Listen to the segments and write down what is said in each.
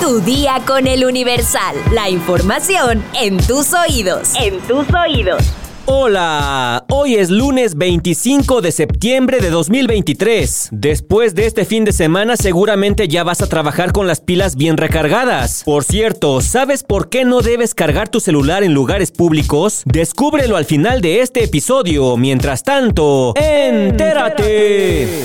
Tu día con el Universal. La información en tus oídos. En tus oídos. Hola, hoy es lunes 25 de septiembre de 2023. Después de este fin de semana seguramente ya vas a trabajar con las pilas bien recargadas. Por cierto, ¿sabes por qué no debes cargar tu celular en lugares públicos? Descúbrelo al final de este episodio. Mientras tanto, entérate.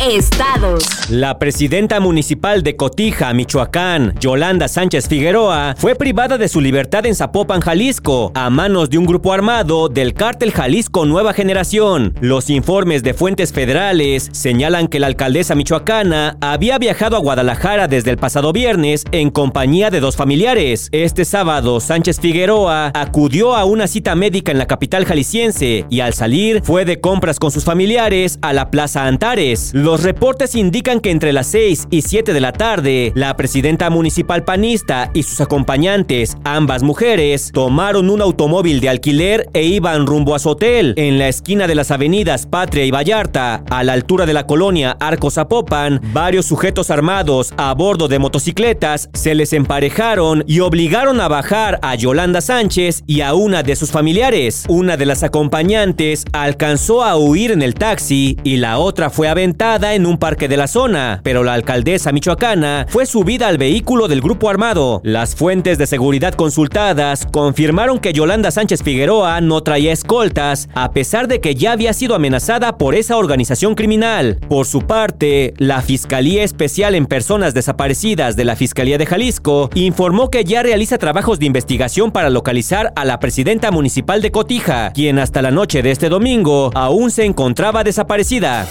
Estados. La presidenta municipal de Cotija, Michoacán, Yolanda Sánchez Figueroa, fue privada de su libertad en Zapopan, Jalisco, a manos de un grupo armado del cártel Jalisco Nueva Generación. Los informes de fuentes federales señalan que la alcaldesa michoacana había viajado a Guadalajara desde el pasado viernes en compañía de dos familiares. Este sábado, Sánchez Figueroa acudió a una cita médica en la capital jalisciense y al salir fue de compras con sus familiares a la Plaza Antares. Reportes indican que entre las 6 y 7 de la tarde, la presidenta municipal panista y sus acompañantes, ambas mujeres, tomaron un automóvil de alquiler e iban rumbo a su hotel. En la esquina de las avenidas Patria y Vallarta, a la altura de la colonia Arco Zapopan, varios sujetos armados a bordo de motocicletas se les emparejaron y obligaron a bajar a Yolanda Sánchez y a una de sus familiares. Una de las acompañantes alcanzó a huir en el taxi y la otra fue aventada en un parque de la zona, pero la alcaldesa michoacana fue subida al vehículo del grupo armado. Las fuentes de seguridad consultadas confirmaron que Yolanda Sánchez Figueroa no traía escoltas, a pesar de que ya había sido amenazada por esa organización criminal. Por su parte, la Fiscalía Especial en Personas Desaparecidas de la Fiscalía de Jalisco informó que ya realiza trabajos de investigación para localizar a la presidenta municipal de Cotija, quien hasta la noche de este domingo aún se encontraba desaparecida.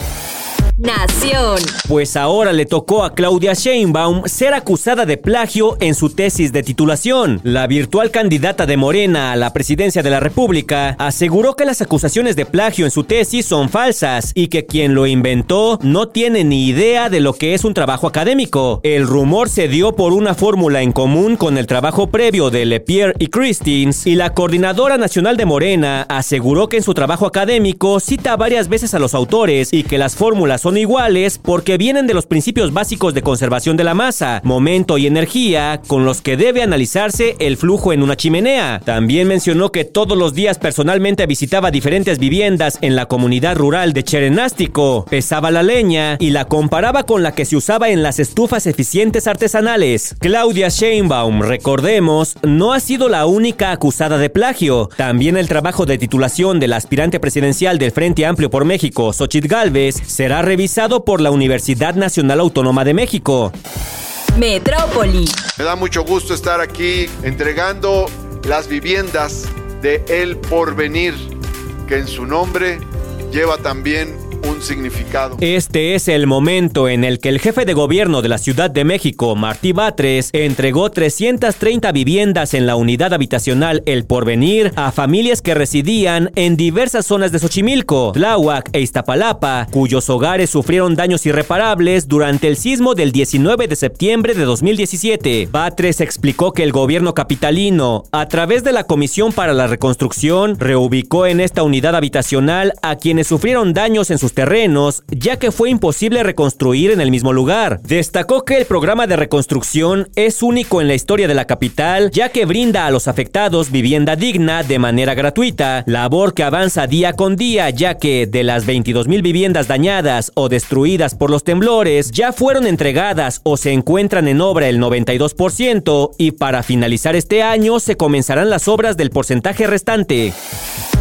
Nación. Pues ahora le tocó a Claudia Sheinbaum ser acusada de plagio en su tesis de titulación. La virtual candidata de Morena a la presidencia de la República aseguró que las acusaciones de plagio en su tesis son falsas y que quien lo inventó no tiene ni idea de lo que es un trabajo académico. El rumor se dio por una fórmula en común con el trabajo previo de Lepierre y Christins y la coordinadora nacional de Morena aseguró que en su trabajo académico cita varias veces a los autores y que las fórmulas son son iguales porque vienen de los principios básicos de conservación de la masa, momento y energía con los que debe analizarse el flujo en una chimenea. También mencionó que todos los días personalmente visitaba diferentes viviendas en la comunidad rural de Cherenástico, pesaba la leña y la comparaba con la que se usaba en las estufas eficientes artesanales. Claudia Sheinbaum, recordemos, no ha sido la única acusada de plagio. También el trabajo de titulación del aspirante presidencial del Frente Amplio por México, Xochitl Galvez, será revisado revisado por la Universidad Nacional Autónoma de México. Metrópoli. Me da mucho gusto estar aquí entregando las viviendas de El Porvenir, que en su nombre lleva también un significado. Este es el momento en el que el jefe de gobierno de la Ciudad de México, Martí Batres, entregó 330 viviendas en la unidad habitacional El Porvenir a familias que residían en diversas zonas de Xochimilco, Tláhuac e Iztapalapa, cuyos hogares sufrieron daños irreparables durante el sismo del 19 de septiembre de 2017. Batres explicó que el gobierno capitalino, a través de la Comisión para la Reconstrucción, reubicó en esta unidad habitacional a quienes sufrieron daños en sus terrenos, ya que fue imposible reconstruir en el mismo lugar. Destacó que el programa de reconstrucción es único en la historia de la capital, ya que brinda a los afectados vivienda digna de manera gratuita, labor que avanza día con día, ya que de las 22 mil viviendas dañadas o destruidas por los temblores, ya fueron entregadas o se encuentran en obra el 92% y para finalizar este año se comenzarán las obras del porcentaje restante.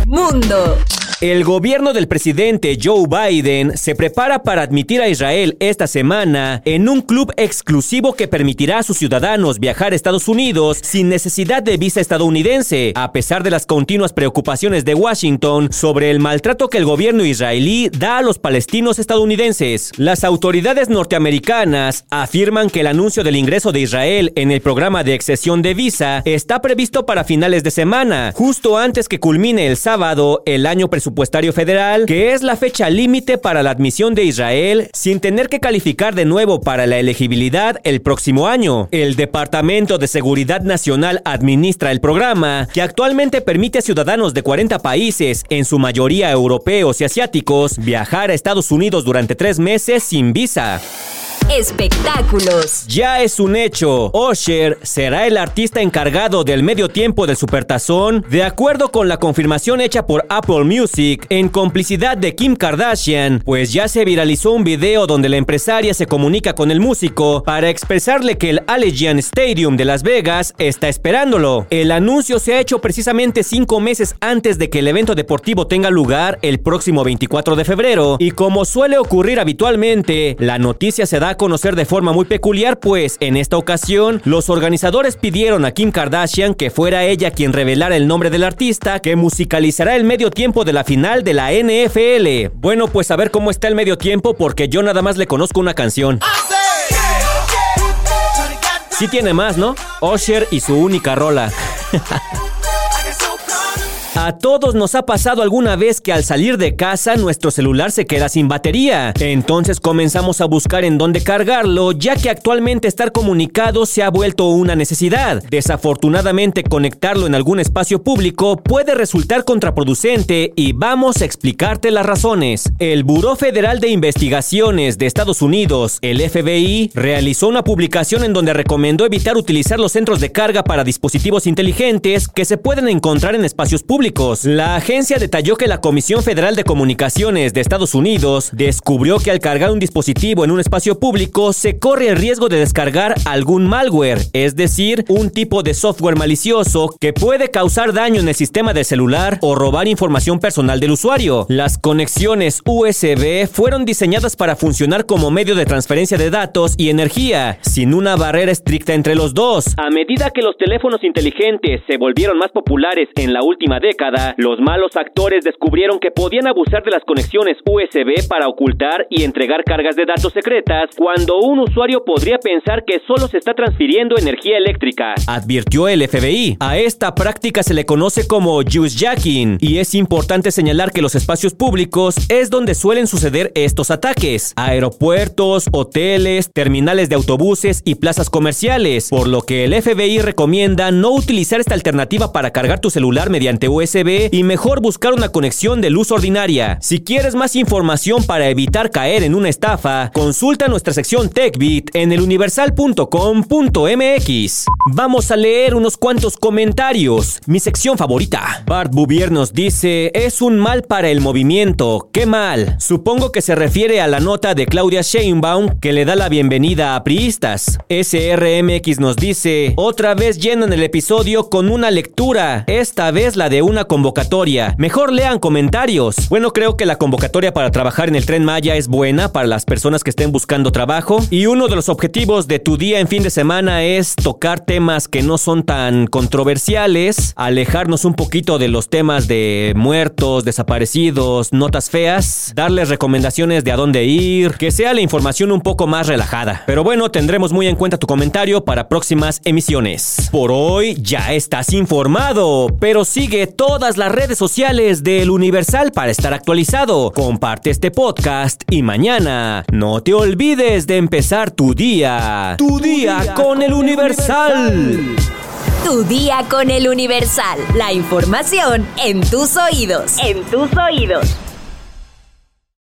Mundo. El gobierno del presidente Joe Biden se prepara para admitir a Israel esta semana en un club exclusivo que permitirá a sus ciudadanos viajar a Estados Unidos sin necesidad de visa estadounidense, a pesar de las continuas preocupaciones de Washington sobre el maltrato que el gobierno israelí da a los palestinos estadounidenses. Las autoridades norteamericanas afirman que el anuncio del ingreso de Israel en el programa de excesión de visa está previsto para finales de semana, justo antes que culmine el sábado el año presupuestario presupuestario federal, que es la fecha límite para la admisión de Israel sin tener que calificar de nuevo para la elegibilidad el próximo año. El Departamento de Seguridad Nacional administra el programa, que actualmente permite a ciudadanos de 40 países, en su mayoría europeos y asiáticos, viajar a Estados Unidos durante tres meses sin visa. Espectáculos. Ya es un hecho. Osher será el artista encargado del medio tiempo del Supertazón, de acuerdo con la confirmación hecha por Apple Music en complicidad de Kim Kardashian, pues ya se viralizó un video donde la empresaria se comunica con el músico para expresarle que el Allegiant Stadium de Las Vegas está esperándolo. El anuncio se ha hecho precisamente cinco meses antes de que el evento deportivo tenga lugar el próximo 24 de febrero, y como suele ocurrir habitualmente, la noticia se da a conocer de forma muy peculiar, pues en esta ocasión los organizadores pidieron a Kim Kardashian que fuera ella quien revelara el nombre del artista que musicalizará el medio tiempo de la final de la NFL. Bueno, pues a ver cómo está el medio tiempo porque yo nada más le conozco una canción. Sí tiene más, ¿no? Osher y su única rola. A todos nos ha pasado alguna vez que al salir de casa nuestro celular se queda sin batería. Entonces comenzamos a buscar en dónde cargarlo, ya que actualmente estar comunicado se ha vuelto una necesidad. Desafortunadamente conectarlo en algún espacio público puede resultar contraproducente y vamos a explicarte las razones. El Buró Federal de Investigaciones de Estados Unidos, el FBI, realizó una publicación en donde recomendó evitar utilizar los centros de carga para dispositivos inteligentes que se pueden encontrar en espacios públicos la agencia detalló que la Comisión Federal de Comunicaciones de Estados Unidos descubrió que al cargar un dispositivo en un espacio público se corre el riesgo de descargar algún malware, es decir, un tipo de software malicioso que puede causar daño en el sistema del celular o robar información personal del usuario. Las conexiones USB fueron diseñadas para funcionar como medio de transferencia de datos y energía, sin una barrera estricta entre los dos. A medida que los teléfonos inteligentes se volvieron más populares en la última década, los malos actores descubrieron que podían abusar de las conexiones USB para ocultar y entregar cargas de datos secretas cuando un usuario podría pensar que solo se está transfiriendo energía eléctrica. Advirtió el FBI. A esta práctica se le conoce como jacking y es importante señalar que los espacios públicos es donde suelen suceder estos ataques. Aeropuertos, hoteles, terminales de autobuses y plazas comerciales, por lo que el FBI recomienda no utilizar esta alternativa para cargar tu celular mediante USB y mejor buscar una conexión de luz ordinaria. Si quieres más información para evitar caer en una estafa, consulta nuestra sección TechBit en eluniversal.com.mx. Vamos a leer unos cuantos comentarios. Mi sección favorita. Bart Bouvier nos dice, es un mal para el movimiento. ¡Qué mal! Supongo que se refiere a la nota de Claudia Sheinbaum que le da la bienvenida a priistas. SRMX nos dice, otra vez llenan el episodio con una lectura, esta vez la de una convocatoria. Mejor lean comentarios. Bueno, creo que la convocatoria para trabajar en el tren Maya es buena para las personas que estén buscando trabajo. Y uno de los objetivos de tu día en fin de semana es tocar temas que no son tan controversiales, alejarnos un poquito de los temas de muertos, desaparecidos, notas feas, darles recomendaciones de a dónde ir, que sea la información un poco más relajada. Pero bueno, tendremos muy en cuenta tu comentario para próximas emisiones. Por hoy ya estás informado, pero sigue todas las redes sociales del Universal para estar actualizado. Comparte este podcast y mañana no te olvides de empezar tu día. Tu, día, con el Universal. Tu día con el Universal. La información en tus oídos. En tus oídos.